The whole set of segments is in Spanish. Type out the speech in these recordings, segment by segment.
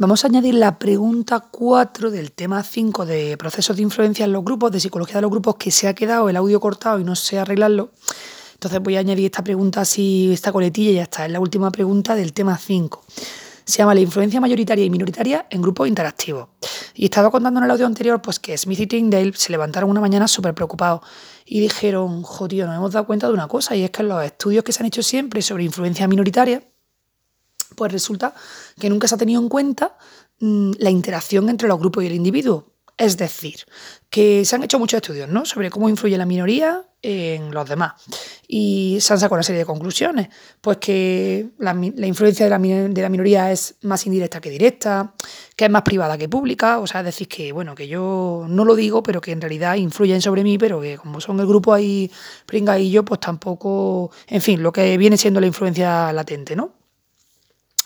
Vamos a añadir la pregunta 4 del tema 5 de procesos de influencia en los grupos, de psicología de los grupos, que se ha quedado el audio cortado y no sé arreglarlo. Entonces voy a añadir esta pregunta así, esta coletilla y ya está. Es la última pregunta del tema 5. Se llama la influencia mayoritaria y minoritaria en grupos interactivos. Y estaba contando en el audio anterior pues que Smith y Tyndale se levantaron una mañana súper preocupados y dijeron, jodido, nos hemos dado cuenta de una cosa y es que en los estudios que se han hecho siempre sobre influencia minoritaria, pues resulta que nunca se ha tenido en cuenta mm, la interacción entre los grupos y el individuo. Es decir, que se han hecho muchos estudios ¿no? sobre cómo influye la minoría en los demás. Y se han sacado una serie de conclusiones. Pues que la, influencia de la, de la, minoría es más indirecta que directa, que es más privada que pública. O sea, es decir, que bueno, que yo no lo digo, pero que en realidad influyen sobre mí, pero que como son el grupo ahí pringa y yo, pues tampoco. En fin, lo que viene siendo la influencia latente, ¿no?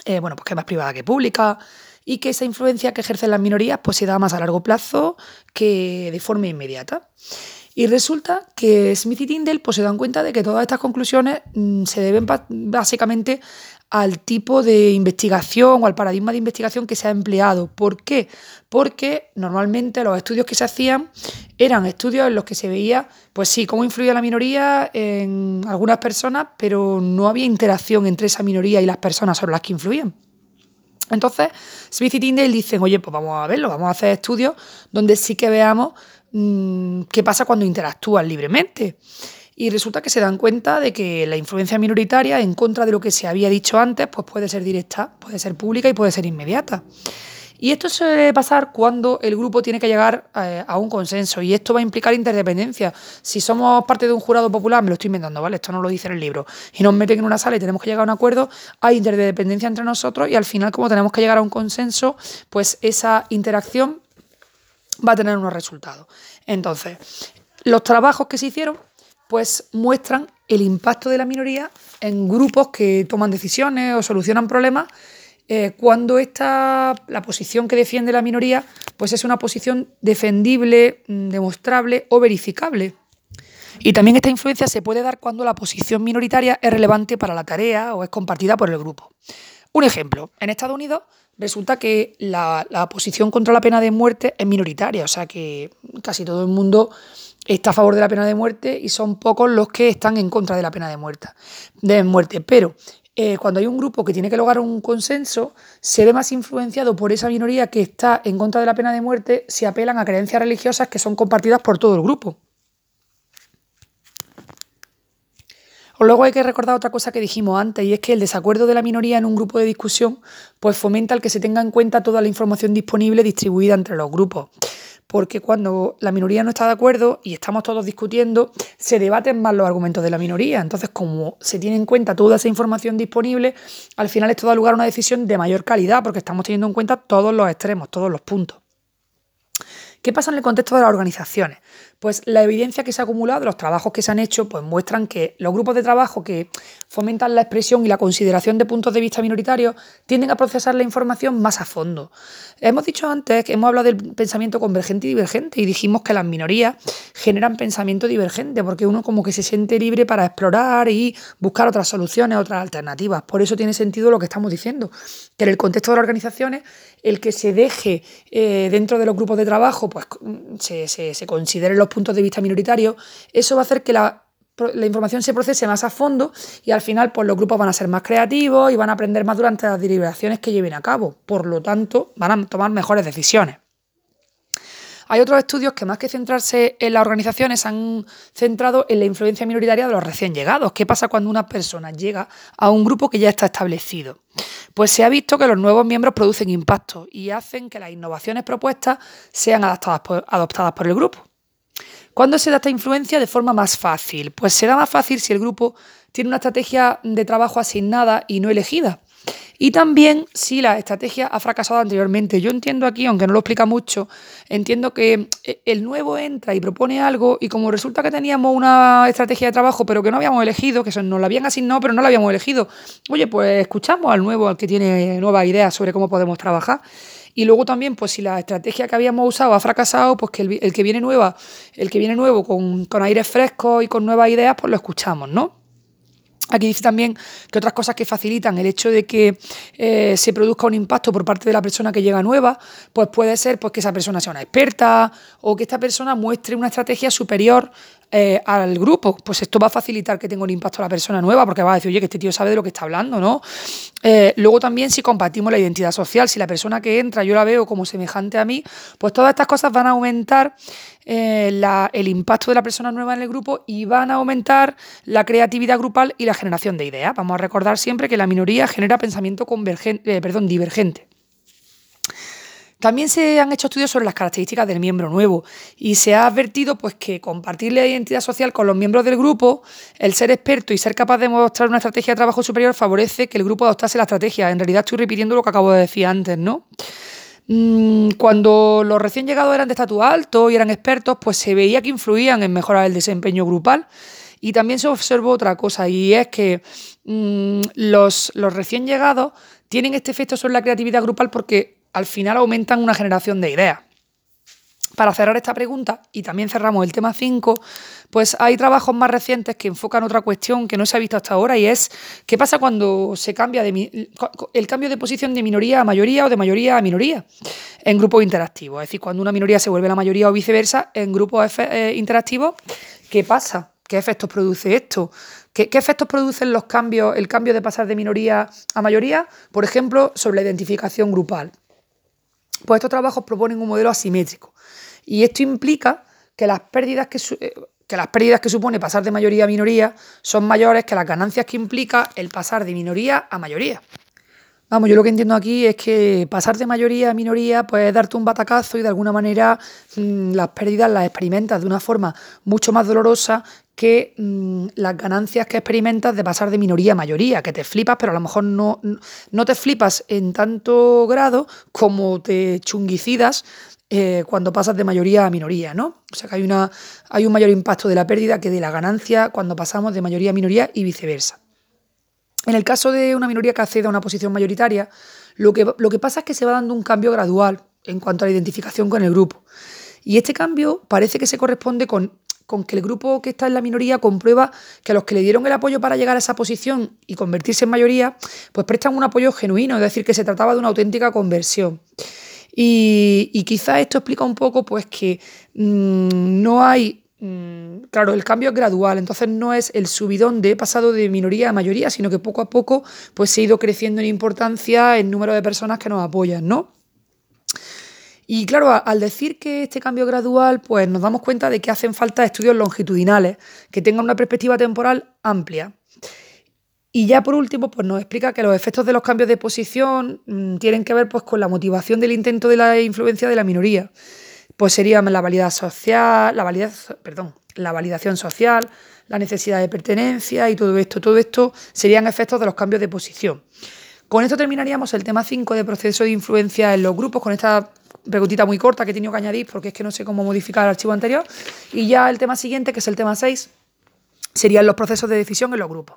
Eh, bueno, pues que es más privada que pública y que esa influencia que ejercen las minorías pues se da más a largo plazo que de forma inmediata. Y resulta que Smith y Tyndall pues, se dan cuenta de que todas estas conclusiones mm, se deben básicamente al tipo de investigación o al paradigma de investigación que se ha empleado. ¿Por qué? Porque normalmente los estudios que se hacían eran estudios en los que se veía, pues sí, cómo influía la minoría en algunas personas, pero no había interacción entre esa minoría y las personas sobre las que influían. Entonces, Smith y Tyndall dicen, oye, pues vamos a verlo, vamos a hacer estudios donde sí que veamos mmm, qué pasa cuando interactúan libremente. Y resulta que se dan cuenta de que la influencia minoritaria, en contra de lo que se había dicho antes, pues puede ser directa, puede ser pública y puede ser inmediata. Y esto suele pasar cuando el grupo tiene que llegar eh, a un consenso y esto va a implicar interdependencia. Si somos parte de un jurado popular, me lo estoy inventando, ¿vale? Esto no lo dice en el libro, y nos meten en una sala y tenemos que llegar a un acuerdo, hay interdependencia entre nosotros y al final, como tenemos que llegar a un consenso, pues esa interacción va a tener unos resultados. Entonces, los trabajos que se hicieron pues muestran el impacto de la minoría en grupos que toman decisiones o solucionan problemas eh, cuando esta, la posición que defiende la minoría pues es una posición defendible, mm, demostrable o verificable. Y también esta influencia se puede dar cuando la posición minoritaria es relevante para la tarea o es compartida por el grupo. Un ejemplo, en Estados Unidos resulta que la, la posición contra la pena de muerte es minoritaria, o sea que casi todo el mundo está a favor de la pena de muerte y son pocos los que están en contra de la pena de muerte. De muerte. Pero eh, cuando hay un grupo que tiene que lograr un consenso, se ve más influenciado por esa minoría que está en contra de la pena de muerte si apelan a creencias religiosas que son compartidas por todo el grupo. Luego hay que recordar otra cosa que dijimos antes, y es que el desacuerdo de la minoría en un grupo de discusión pues fomenta el que se tenga en cuenta toda la información disponible distribuida entre los grupos porque cuando la minoría no está de acuerdo y estamos todos discutiendo, se debaten más los argumentos de la minoría. Entonces, como se tiene en cuenta toda esa información disponible, al final esto da lugar a una decisión de mayor calidad, porque estamos teniendo en cuenta todos los extremos, todos los puntos. ¿Qué pasa en el contexto de las organizaciones? Pues la evidencia que se ha acumulado los trabajos que se han hecho pues muestran que los grupos de trabajo que fomentan la expresión y la consideración de puntos de vista minoritarios tienden a procesar la información más a fondo. Hemos dicho antes que hemos hablado del pensamiento convergente y divergente y dijimos que las minorías generan pensamiento divergente porque uno como que se siente libre para explorar y buscar otras soluciones, otras alternativas. Por eso tiene sentido lo que estamos diciendo, que en el contexto de las organizaciones el que se deje eh, dentro de los grupos de trabajo pues se, se, se consideren los puntos de vista minoritarios, eso va a hacer que la, información se procese más a fondo y al final pues, los grupos van a ser más creativos y van a aprender más durante las deliberaciones que lleven a cabo. Por lo tanto, van a tomar mejores decisiones. Hay otros estudios que más que centrarse en las organizaciones han centrado en la influencia minoritaria de los recién llegados. ¿Qué pasa cuando una persona llega a un grupo que ya está establecido? Pues se ha visto que los nuevos miembros producen impacto y hacen que las innovaciones propuestas sean adoptadas por el grupo. ¿Cuándo se da esta influencia de forma más fácil? Pues será más fácil si el grupo tiene una estrategia de trabajo asignada y no elegida. Y también si la estrategia ha fracasado anteriormente. Yo entiendo aquí, aunque no lo explica mucho, entiendo que eh, el nuevo entra y propone algo y como resulta que teníamos una estrategia de trabajo pero que no habíamos elegido, que nos la habían asignado pero no la habíamos elegido, oye, pues escuchamos al nuevo, al que tiene nuevas ideas sobre cómo podemos trabajar. Y luego también, pues si la estrategia que habíamos usado ha fracasado, pues que el, que viene nueva, el que viene nuevo con, con aire fresco y con nuevas ideas, pues lo escuchamos, ¿no? Aquí dice también que otras cosas que facilitan el hecho de que eh, se produzca un impacto por parte de la persona que llega nueva, pues puede ser pues, que esa persona sea una experta o que esta persona muestre una estrategia superior eh, al grupo. Pues esto va a facilitar que tenga un impacto a la persona nueva porque va a decir, oye, que este tío sabe de lo que está hablando, ¿no? Eh, luego también si compartimos la identidad social, si la persona que entra yo la veo como semejante a mí, pues todas estas cosas van a aumentar el impacto de la persona nueva en el grupo y van a aumentar la creatividad grupal y la generación de ideas. Vamos a recordar siempre que la minoría genera pensamiento convergente, eh, perdón, divergente. También se han hecho estudios sobre las características del miembro nuevo y se ha advertido pues, que compartir la identidad social con los miembros del grupo, el ser experto y ser capaz de mostrar una estrategia de trabajo superior favorece que el grupo adoptase la estrategia. En realidad estoy repitiendo lo que acabo de decir antes, ¿no? Mm, cuando los recién llegados eran de estatus alto y eran expertos, pues se veía que influían en mejorar el desempeño grupal. Y también se observó otra cosa, y es que mm, los, los recién llegados tienen este efecto sobre la creatividad grupal porque al final aumentan una generación de ideas. Para cerrar esta pregunta, y también cerramos el tema 5, pues hay trabajos más recientes que enfocan otra cuestión que no se ha visto hasta ahora y es qué pasa cuando se cambia de el cambio de posición de minoría a mayoría o de mayoría a minoría en grupos interactivos. Es decir, cuando una minoría se vuelve la mayoría o viceversa en grupos eh, interactivos, ¿qué pasa? ¿Qué efectos produce esto? ¿Qué, ¿Qué, efectos producen los cambios, el cambio de pasar de minoría a mayoría? Por ejemplo, sobre la identificación grupal. Pues estos trabajos proponen un modelo asimétrico. Y esto implica que las pérdidas que, eh, que las pérdidas que supone pasar de mayoría a minoría son mayores que las ganancias que implica el pasar de minoría a mayoría. Vamos, yo lo que entiendo aquí es que pasar de mayoría a minoría puede darte un batacazo y de alguna manera mm, las pérdidas las experimentas de una forma mucho más dolorosa que mm, las ganancias que experimentas de pasar de minoría a mayoría, que te flipas, pero a lo mejor no, no te flipas en tanto grado como te chunguicidas eh, cuando pasas de mayoría a minoría, ¿no? O sea que hay, una, hay un mayor impacto de la pérdida que de la ganancia cuando pasamos de mayoría a minoría y viceversa. En el caso de una minoría que accede a una posición mayoritaria, lo que, lo que pasa es que se va dando un cambio gradual en cuanto a la identificación con el grupo. Y este cambio parece que se corresponde con, con que el grupo que está en la minoría comprueba que a los que le dieron el apoyo para llegar a esa posición y convertirse en mayoría, pues prestan un apoyo genuino, es decir, que se trataba de una auténtica conversión. Y, quizá esto explica un poco pues que mm, no hay, mm, claro, el cambio es gradual, entonces no es el subidón de he pasado de minoría a mayoría, sino que poco a poco pues se ha ido creciendo en importancia el número de personas que nos apoyan, ¿no? Y claro, al decir que este cambio gradual, pues nos damos cuenta de que hacen falta estudios longitudinales que tengan una perspectiva temporal amplia. Y ya por último, pues nos explica que los efectos de los cambios de posición mm, tienen que ver pues, con la motivación del intento de la influencia de la minoría. Pues serían la validad social, la validad, perdón, la validación social, la necesidad de pertenencia y todo esto. Todo esto serían efectos de los cambios de posición. Con esto terminaríamos el tema 5 de proceso de influencia en los grupos, con esta preguntita muy corta que he tenido que añadir porque es que no sé cómo modificar el archivo anterior. Y ya el tema siguiente, que es el tema 6, serían los procesos de decisión en los grupos.